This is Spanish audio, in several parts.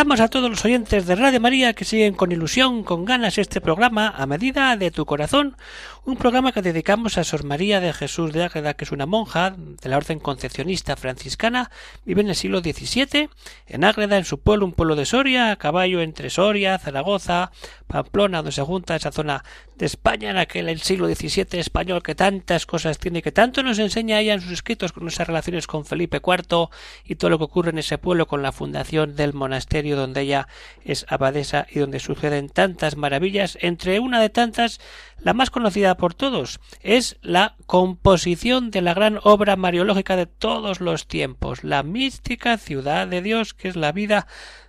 Saludamos a todos los oyentes de Radio María que siguen con ilusión, con ganas este programa a medida de tu corazón, un programa que dedicamos a Sor María de Jesús de Ágreda, que es una monja de la orden concepcionista franciscana, vive en el siglo XVII, en Ágreda, en su pueblo, un pueblo de Soria, a caballo entre Soria, Zaragoza, Pamplona, donde se junta esa zona de España en aquel el siglo XVII español que tantas cosas tiene, que tanto nos enseña ella en sus escritos con esas relaciones con Felipe IV y todo lo que ocurre en ese pueblo con la fundación del monasterio donde ella es abadesa y donde suceden tantas maravillas, entre una de tantas, la más conocida por todos, es la composición de la gran obra mariológica de todos los tiempos, la mística ciudad de Dios, que es la vida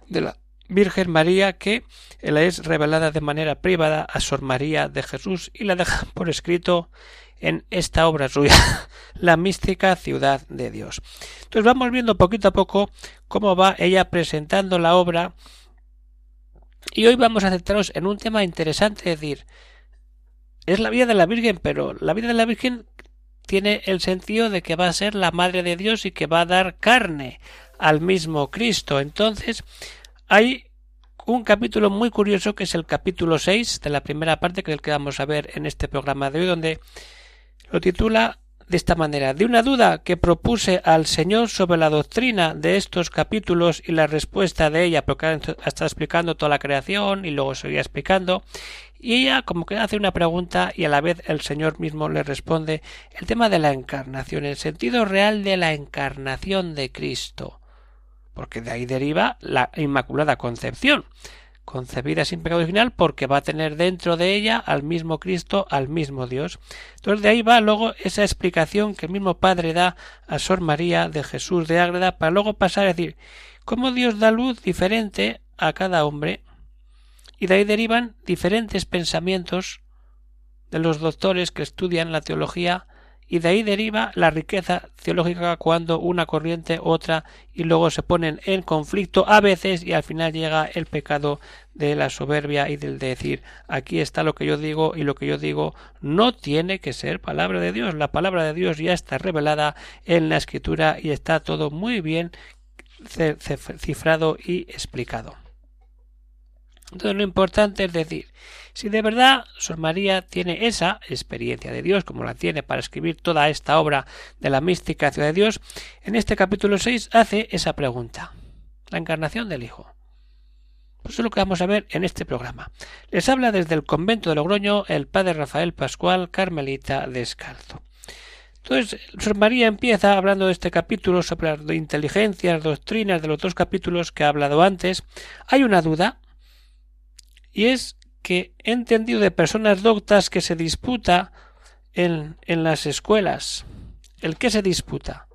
de la Virgen María que la es revelada de manera privada a Sor María de Jesús y la deja por escrito en esta obra suya, la mística ciudad de Dios. Entonces vamos viendo poquito a poco cómo va ella presentando la obra y hoy vamos a centrarnos en un tema interesante, es decir, es la vida de la Virgen, pero la vida de la Virgen tiene el sentido de que va a ser la Madre de Dios y que va a dar carne al mismo Cristo. Entonces, hay un capítulo muy curioso que es el capítulo 6 de la primera parte que es el que vamos a ver en este programa de hoy donde lo titula de esta manera. De una duda que propuse al Señor sobre la doctrina de estos capítulos y la respuesta de ella porque está explicando toda la creación y luego seguía explicando y ella como que hace una pregunta y a la vez el Señor mismo le responde el tema de la encarnación el sentido real de la encarnación de Cristo porque de ahí deriva la Inmaculada Concepción, concebida sin pecado original porque va a tener dentro de ella al mismo Cristo, al mismo Dios. Entonces de ahí va luego esa explicación que el mismo Padre da a Sor María de Jesús de Ágreda para luego pasar a decir cómo Dios da luz diferente a cada hombre y de ahí derivan diferentes pensamientos de los doctores que estudian la teología y de ahí deriva la riqueza teológica cuando una corriente otra y luego se ponen en conflicto a veces y al final llega el pecado de la soberbia y del decir aquí está lo que yo digo y lo que yo digo no tiene que ser palabra de Dios. La palabra de Dios ya está revelada en la escritura y está todo muy bien cifrado y explicado entonces lo importante es decir, si de verdad Sor María tiene esa experiencia de Dios, como la tiene para escribir toda esta obra de la mística ciudad de Dios, en este capítulo 6 hace esa pregunta, la encarnación del Hijo. Pues eso es lo que vamos a ver en este programa. Les habla desde el convento de Logroño el padre Rafael Pascual Carmelita Descalzo. Entonces, Sor María empieza hablando de este capítulo sobre las inteligencias, doctrinas de los dos capítulos que ha hablado antes. Hay una duda, y es que he entendido de personas doctas que se disputa en, en las escuelas. ¿El qué se disputa?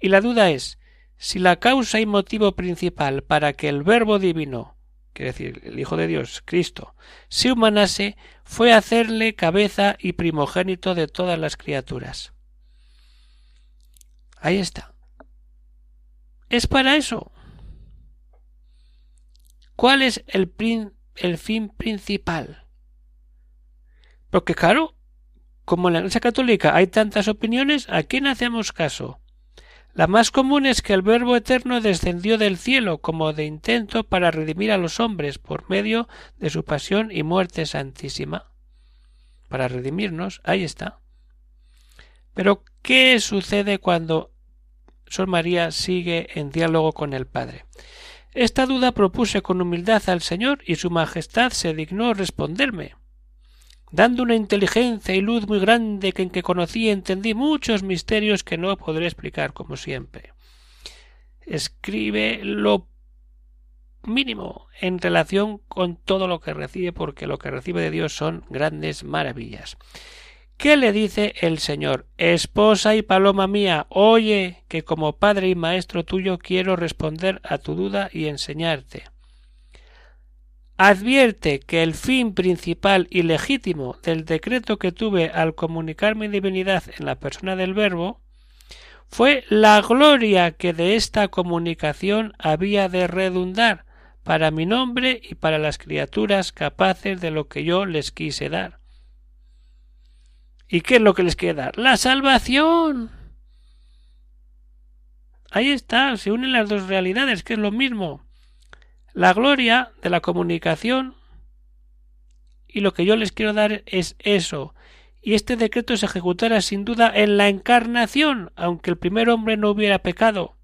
Y la duda es si la causa y motivo principal para que el Verbo divino, quiere decir el Hijo de Dios, Cristo, se humanase, fue hacerle cabeza y primogénito de todas las criaturas. Ahí está. Es para eso. ¿Cuál es el, el fin principal. Porque claro, como en la Iglesia Católica hay tantas opiniones, ¿a quién hacemos caso? La más común es que el Verbo Eterno descendió del cielo como de intento para redimir a los hombres por medio de su pasión y muerte santísima. Para redimirnos, ahí está. Pero, ¿qué sucede cuando Sol María sigue en diálogo con el Padre? Esta duda propuse con humildad al Señor y su Majestad se dignó responderme, dando una inteligencia y luz muy grande que en que conocí y entendí muchos misterios que no podré explicar como siempre. Escribe lo mínimo en relación con todo lo que recibe, porque lo que recibe de Dios son grandes maravillas. ¿Qué le dice el Señor? Esposa y paloma mía, oye, que como padre y maestro tuyo quiero responder a tu duda y enseñarte. advierte que el fin principal y legítimo del decreto que tuve al comunicar mi divinidad en la persona del Verbo fue la gloria que de esta comunicación había de redundar para mi nombre y para las criaturas capaces de lo que yo les quise dar. ¿Y qué es lo que les quiere dar? La salvación. Ahí está, se unen las dos realidades, que es lo mismo. La gloria de la comunicación y lo que yo les quiero dar es eso. Y este decreto se ejecutará sin duda en la encarnación, aunque el primer hombre no hubiera pecado,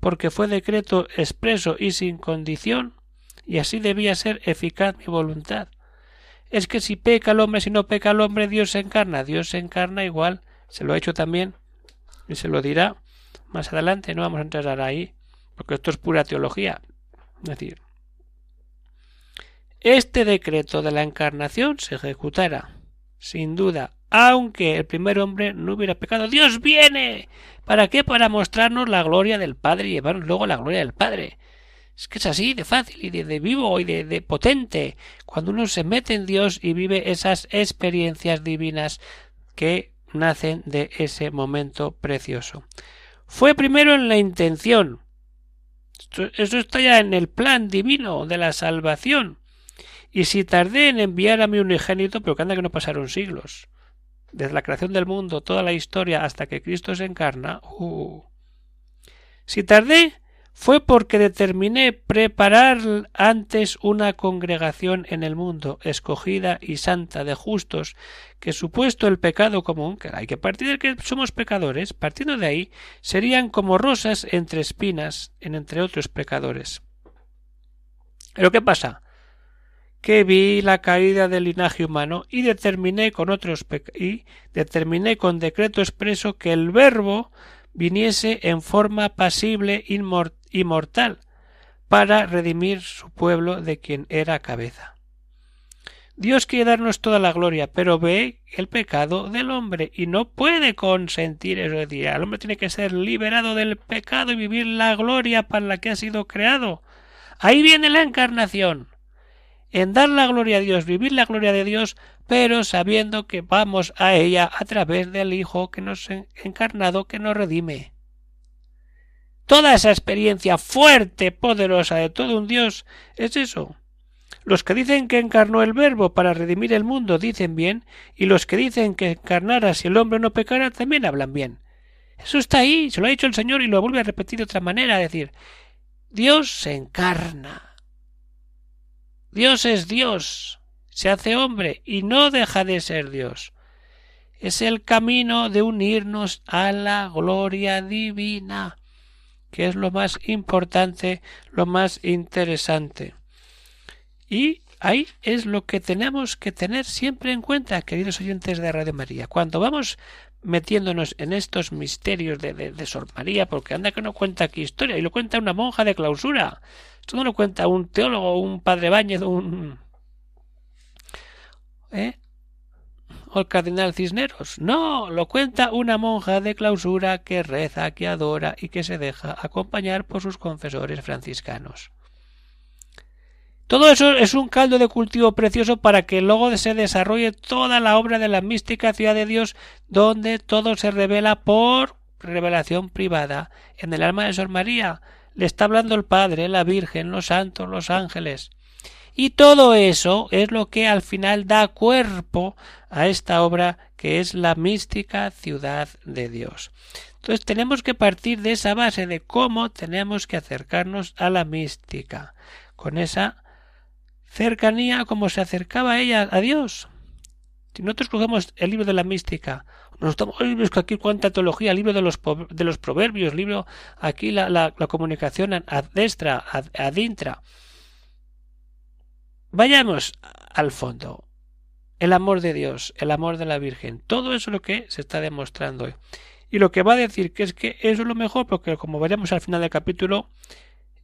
porque fue decreto expreso y sin condición, y así debía ser eficaz mi voluntad. Es que si peca el hombre, si no peca el hombre, Dios se encarna, Dios se encarna igual, se lo ha hecho también, y se lo dirá más adelante, no vamos a entrar ahí, porque esto es pura teología, es decir, este decreto de la encarnación se ejecutará, sin duda, aunque el primer hombre no hubiera pecado. Dios viene. ¿Para qué? Para mostrarnos la gloria del Padre y llevarnos luego la gloria del Padre. Es que es así de fácil y de, vivo y de, potente cuando uno se mete en Dios y vive esas experiencias divinas que nacen de ese momento precioso. Fue primero en la intención, eso está ya en el plan divino de la salvación. Y si tardé en enviar a mi unigénito, pero que anda que no pasaron siglos, desde la creación del mundo, toda la historia hasta que Cristo se encarna, uh, si tardé fue porque determiné preparar antes una congregación en el mundo, escogida y santa de justos, que supuesto el pecado común, que hay que partir de que somos pecadores, partiendo de ahí, serían como rosas entre espinas en entre otros pecadores. Pero ¿qué pasa? que vi la caída del linaje humano y determiné con otros y determiné con decreto expreso que el verbo viniese en forma pasible inmortal para redimir su pueblo de quien era cabeza. Dios quiere darnos toda la gloria, pero ve el pecado del hombre y no puede consentir eso. Es decir, el hombre tiene que ser liberado del pecado y vivir la gloria para la que ha sido creado. Ahí viene la encarnación. En dar la gloria a Dios, vivir la gloria de Dios, pero sabiendo que vamos a ella a través del Hijo que nos encarnado, que nos redime. Toda esa experiencia fuerte, poderosa de todo un Dios es eso. Los que dicen que encarnó el Verbo para redimir el mundo dicen bien, y los que dicen que encarnara si el hombre no pecara también hablan bien. Eso está ahí, se lo ha dicho el Señor y lo vuelve a repetir de otra manera, decir, Dios se encarna. Dios es Dios, se hace hombre y no deja de ser Dios. Es el camino de unirnos a la gloria divina que es lo más importante, lo más interesante. Y ahí es lo que tenemos que tener siempre en cuenta, queridos oyentes de Radio María. Cuando vamos metiéndonos en estos misterios de, de, Sor María, porque anda que no cuenta aquí historia, y lo cuenta una monja de clausura. Esto no lo cuenta un teólogo, un padre Báñez, un... ¿Eh? El cardenal Cisneros. No, lo cuenta una monja de clausura que reza, que adora y que se deja acompañar por sus confesores franciscanos. Todo eso es un caldo de cultivo precioso para que luego se desarrolle toda la obra de la mística ciudad de Dios, donde todo se revela por revelación privada en el alma de Sor María. Le está hablando el Padre, la Virgen, los santos, los ángeles. Y todo eso es lo que al final da cuerpo a esta obra que es la mística ciudad de Dios. Entonces tenemos que partir de esa base de cómo tenemos que acercarnos a la mística, con esa cercanía como se acercaba ella a Dios. Si nosotros cogemos el libro de la mística, nos estamos, es que aquí cuánta teología, el libro de los, de los proverbios, libro aquí la, la, comunicación a destra, adintra, Vayamos al fondo. El amor de Dios, el amor de la Virgen, todo eso es lo que se está demostrando hoy. Y lo que va a decir que es que eso es lo mejor, porque como veremos al final del capítulo,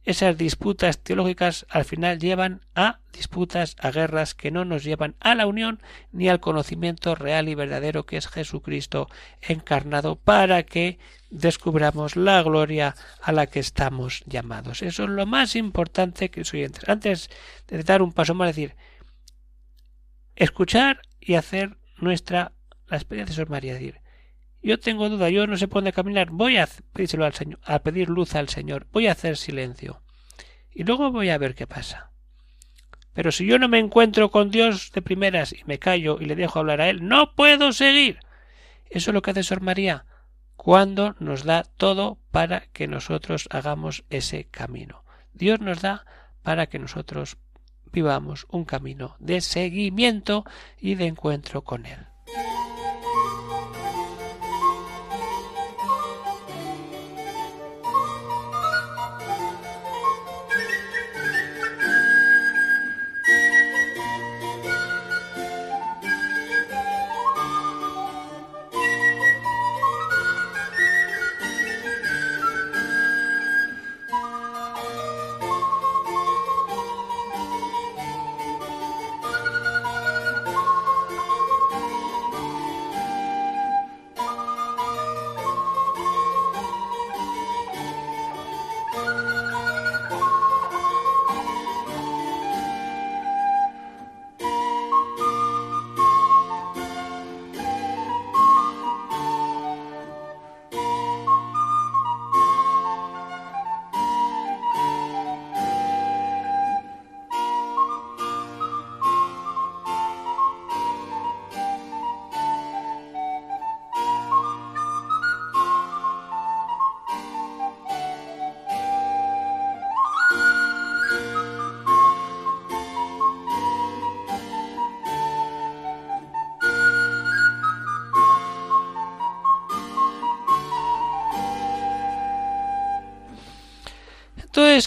esas disputas teológicas al final llevan a disputas, a guerras que no nos llevan a la unión ni al conocimiento real y verdadero que es Jesucristo encarnado para que descubramos la gloria a la que estamos llamados. Eso es lo más importante que soy Antes de dar un paso más, decir, escuchar y hacer nuestra la experiencia de María, decir, yo tengo duda, yo no sé por dónde caminar, voy a al Señor, a pedir luz al Señor, voy a hacer silencio. Y luego voy a ver qué pasa. Pero si yo no me encuentro con Dios de primeras y me callo y le dejo hablar a Él, no puedo seguir. Eso es lo que hace Sor María cuando nos da todo para que nosotros hagamos ese camino. Dios nos da para que nosotros vivamos un camino de seguimiento y de encuentro con Él.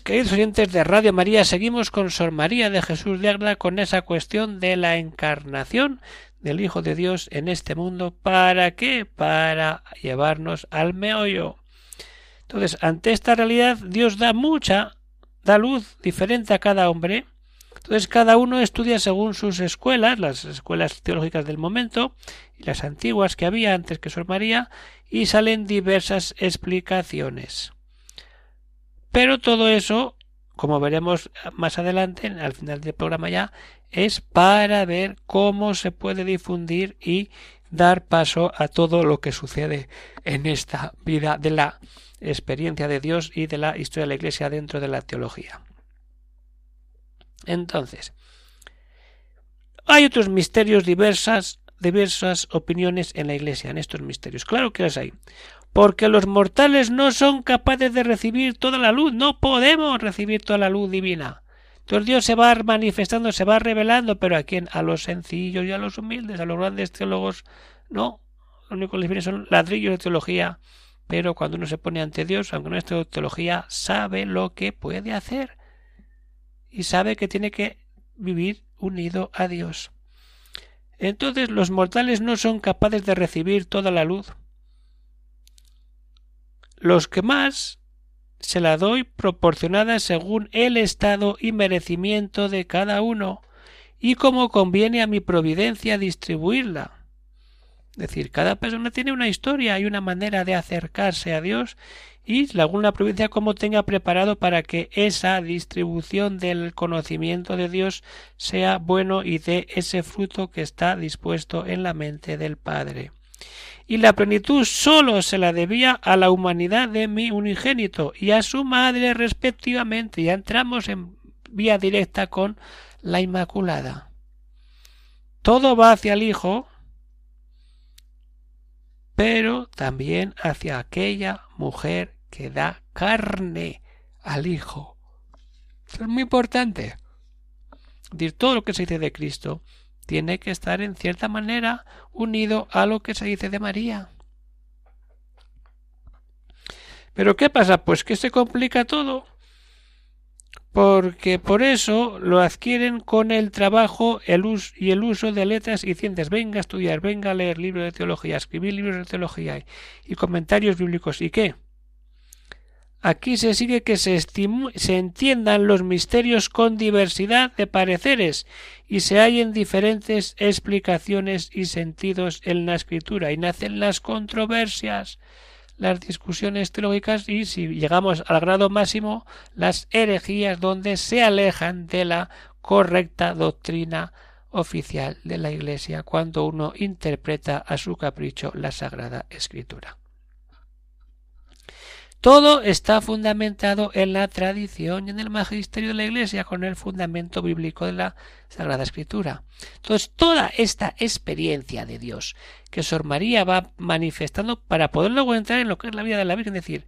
Queridos oyentes de Radio María, seguimos con Sor María de Jesús de Ágreda con esa cuestión de la encarnación del Hijo de Dios en este mundo. ¿Para qué? Para llevarnos al meollo. Entonces, ante esta realidad, Dios da mucha, da luz diferente a cada hombre. Entonces, cada uno estudia según sus escuelas, las escuelas teológicas del momento y las antiguas que había antes que Sor María, y salen diversas explicaciones. Pero todo eso, como veremos más adelante, al final del programa ya, es para ver cómo se puede difundir y dar paso a todo lo que sucede en esta vida de la experiencia de Dios y de la historia de la Iglesia dentro de la teología. Entonces, hay otros misterios diversas, diversas opiniones en la Iglesia, en estos misterios. Claro que las hay porque los mortales no son capaces de recibir toda la luz, no podemos recibir toda la luz divina. Entonces Dios se va manifestando, se va revelando, pero ¿a quién? A los sencillos y a los humildes, a los grandes teólogos, no. Lo único que les viene son ladrillos de teología, pero cuando uno se pone ante Dios, aunque no es teología, sabe lo que puede hacer y sabe que tiene que vivir unido a Dios. Entonces los mortales no son capaces de recibir toda la luz, los que más se la doy proporcionada según el estado y merecimiento de cada uno, y como conviene a mi providencia distribuirla. Es decir, cada persona tiene una historia y una manera de acercarse a Dios y según la providencia como tenga preparado para que esa distribución del conocimiento de Dios sea bueno y dé ese fruto que está dispuesto en la mente del Padre y la plenitud sólo se la debía a la humanidad de mi unigénito y a su madre respectivamente. Ya entramos en vía directa con la Inmaculada. Todo va hacia el Hijo, pero también hacia aquella mujer que da carne al Hijo. Es muy importante. Todo lo que se dice de Cristo tiene que estar en cierta manera unido a lo que se dice de María. Pero ¿qué pasa? Pues que se complica todo. Porque por eso lo adquieren con el trabajo el uso y el uso de letras y ciencias. Venga a estudiar, venga a leer libros de teología, escribir libros de teología y comentarios bíblicos. ¿Y qué? Aquí se sigue que se, se entiendan los misterios con diversidad de pareceres y se hallen diferentes explicaciones y sentidos en la escritura y nacen las controversias, las discusiones teológicas y si llegamos al grado máximo las herejías donde se alejan de la correcta doctrina oficial de la Iglesia cuando uno interpreta a su capricho la Sagrada Escritura. Todo está fundamentado en la tradición y en el magisterio de la Iglesia con el fundamento bíblico de la Sagrada Escritura. Entonces, toda esta experiencia de Dios que Sor María va manifestando para poder luego entrar en lo que es la vida de la Virgen, es decir,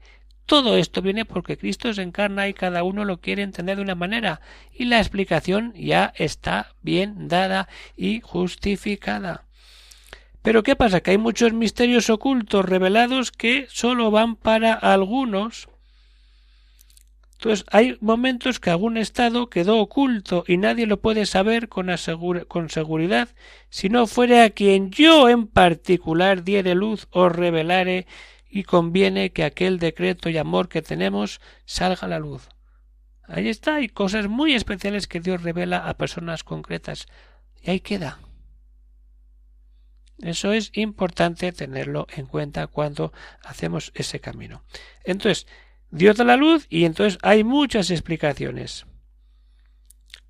todo esto viene porque Cristo se encarna y cada uno lo quiere entender de una manera y la explicación ya está bien dada y justificada. Pero ¿qué pasa? Que hay muchos misterios ocultos revelados que solo van para algunos. Entonces hay momentos que algún estado quedó oculto y nadie lo puede saber con, con seguridad si no fuere a quien yo en particular diere luz o revelare y conviene que aquel decreto y amor que tenemos salga a la luz. Ahí está, hay cosas muy especiales que Dios revela a personas concretas. Y ahí queda. Eso es importante tenerlo en cuenta cuando hacemos ese camino. Entonces, Dios da la luz y entonces hay muchas explicaciones.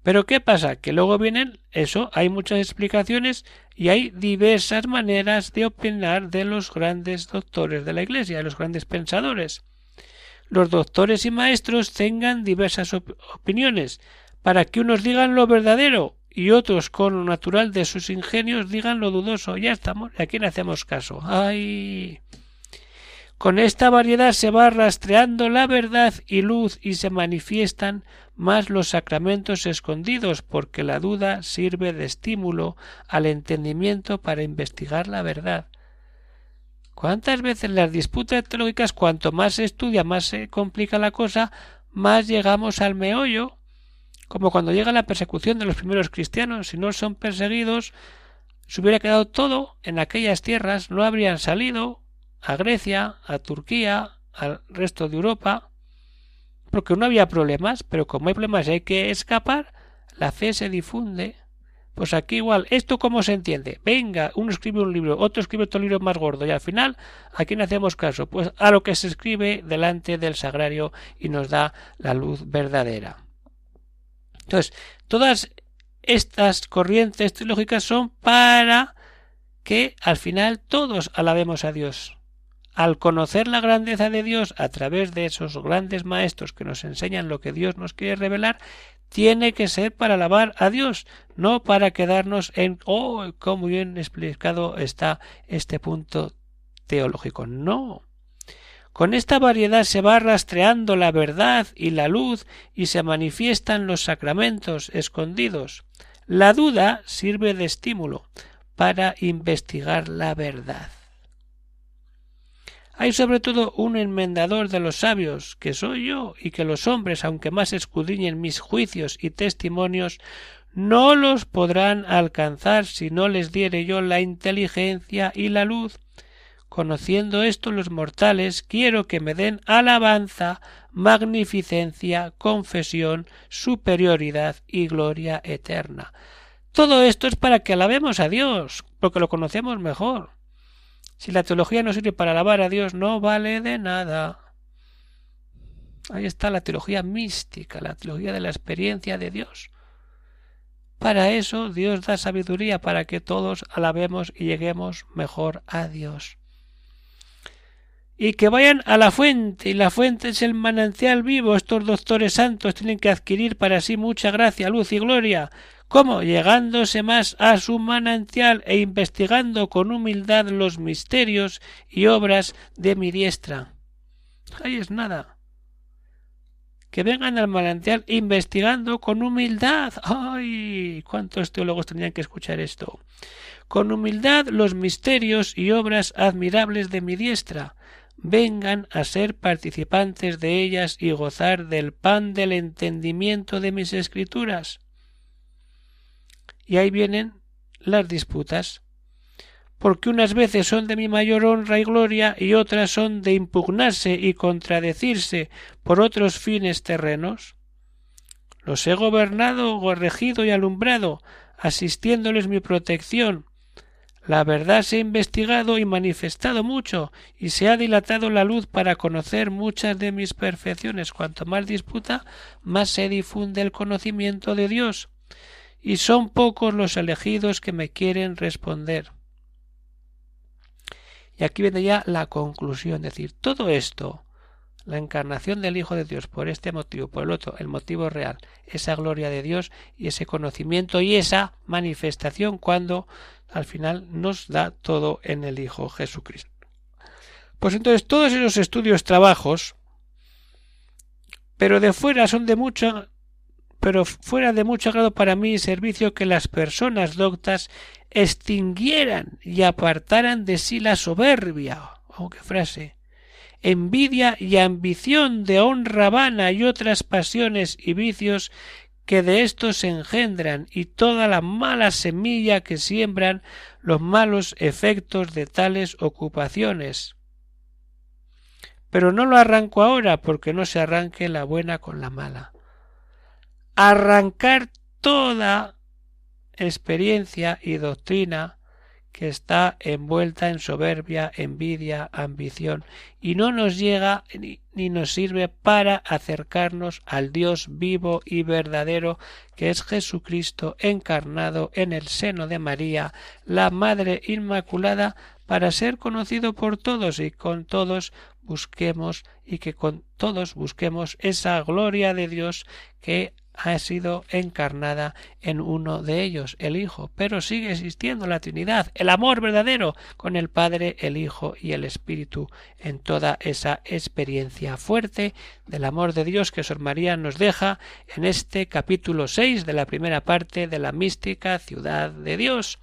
Pero ¿qué pasa? Que luego vienen eso, hay muchas explicaciones y hay diversas maneras de opinar de los grandes doctores de la Iglesia, de los grandes pensadores. Los doctores y maestros tengan diversas opiniones, para que unos digan lo verdadero y otros con lo natural de sus ingenios digan lo dudoso. Ya estamos, ¿a quién hacemos caso? ¡Ay! Con esta variedad se va rastreando la verdad y luz y se manifiestan más los sacramentos escondidos, porque la duda sirve de estímulo al entendimiento para investigar la verdad. ¿Cuántas veces las disputas teológicas, cuanto más se estudia, más se complica la cosa, más llegamos al meollo como cuando llega la persecución de los primeros cristianos, si no son perseguidos, se hubiera quedado todo en aquellas tierras, no habrían salido a Grecia, a Turquía, al resto de Europa, porque no había problemas, pero como hay problemas y hay que escapar, la fe se difunde. Pues aquí igual, ¿esto cómo se entiende? Venga, uno escribe un libro, otro escribe otro libro más gordo, y al final, ¿a quién hacemos caso? Pues a lo que se escribe delante del sagrario y nos da la luz verdadera. Entonces, todas estas corrientes teológicas son para que al final todos alabemos a Dios. Al conocer la grandeza de Dios a través de esos grandes maestros que nos enseñan lo que Dios nos quiere revelar, tiene que ser para alabar a Dios, no para quedarnos en oh, cómo bien explicado está este punto teológico. No. Con esta variedad se va rastreando la verdad y la luz y se manifiestan los sacramentos escondidos. La duda sirve de estímulo para investigar la verdad. Hay sobre todo un enmendador de los sabios, que soy yo, y que los hombres, aunque más escudriñen mis juicios y testimonios, no los podrán alcanzar si no les diere yo la inteligencia y la luz Conociendo esto los mortales, quiero que me den alabanza, magnificencia, confesión, superioridad y gloria eterna. Todo esto es para que alabemos a Dios, porque lo conocemos mejor. Si la teología no sirve para alabar a Dios, no vale de nada. Ahí está la teología mística, la teología de la experiencia de Dios. Para eso Dios da sabiduría para que todos alabemos y lleguemos mejor a Dios y que vayan a la fuente, y la fuente es el manantial vivo. Estos doctores santos tienen que adquirir para sí mucha gracia, luz y gloria. ¿Cómo? Llegándose más a su manantial e investigando con humildad los misterios y obras de mi diestra. Ahí es nada. Que vengan al manantial investigando con humildad. ¡Ay! ¿Cuántos teólogos tendrían que escuchar esto? Con humildad los misterios y obras admirables de mi diestra vengan a ser participantes de ellas y gozar del pan del entendimiento de mis escrituras. Y ahí vienen las disputas, porque unas veces son de mi mayor honra y gloria y otras son de impugnarse y contradecirse por otros fines terrenos? Los he gobernado, regido y alumbrado, asistiéndoles mi protección. La verdad se ha investigado y manifestado mucho, y se ha dilatado la luz para conocer muchas de mis perfecciones. Cuanto más disputa, más se difunde el conocimiento de Dios. Y son pocos los elegidos que me quieren responder. Y aquí viene ya la conclusión, es decir, todo esto la encarnación del Hijo de Dios por este motivo, por el otro, el motivo real, esa gloria de Dios y ese conocimiento y esa manifestación cuando al final nos da todo en el Hijo Jesucristo. Pues entonces todos esos estudios, trabajos, pero de fuera son de mucho, pero fuera de mucho agrado para mí y servicio que las personas doctas extinguieran y apartaran de sí la soberbia, oh qué frase, envidia y ambición de honra vana y otras pasiones y vicios que de estos engendran y toda la mala semilla que siembran los malos efectos de tales ocupaciones. Pero no lo arranco ahora porque no se arranque la buena con la mala. Arrancar toda experiencia y doctrina que está envuelta en soberbia, envidia, ambición, y no nos llega ni, nos sirve para acercarnos al Dios vivo y verdadero, que es Jesucristo encarnado en el seno de María, la Madre Inmaculada, para ser conocido por todos y con todos busquemos y que con todos busquemos esa gloria de Dios que ha sido encarnada en uno de ellos, el Hijo, pero sigue existiendo la Trinidad, el amor verdadero con el Padre, el Hijo y el Espíritu en toda esa experiencia fuerte del amor de Dios que Sor María nos deja en este capítulo 6 de la primera parte de la mística ciudad de Dios.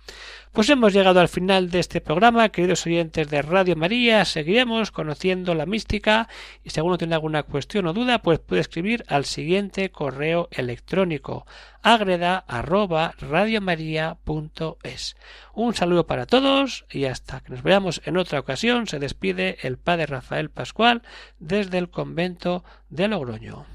Pues hemos llegado al final de este programa, queridos oyentes de Radio María. Seguiremos conociendo la mística y si alguno tiene alguna cuestión o duda, pues puede escribir al siguiente correo electrónico agreda Un saludo para todos y hasta que nos veamos en otra ocasión se despide el padre Rafael Pascual desde el convento de Logroño.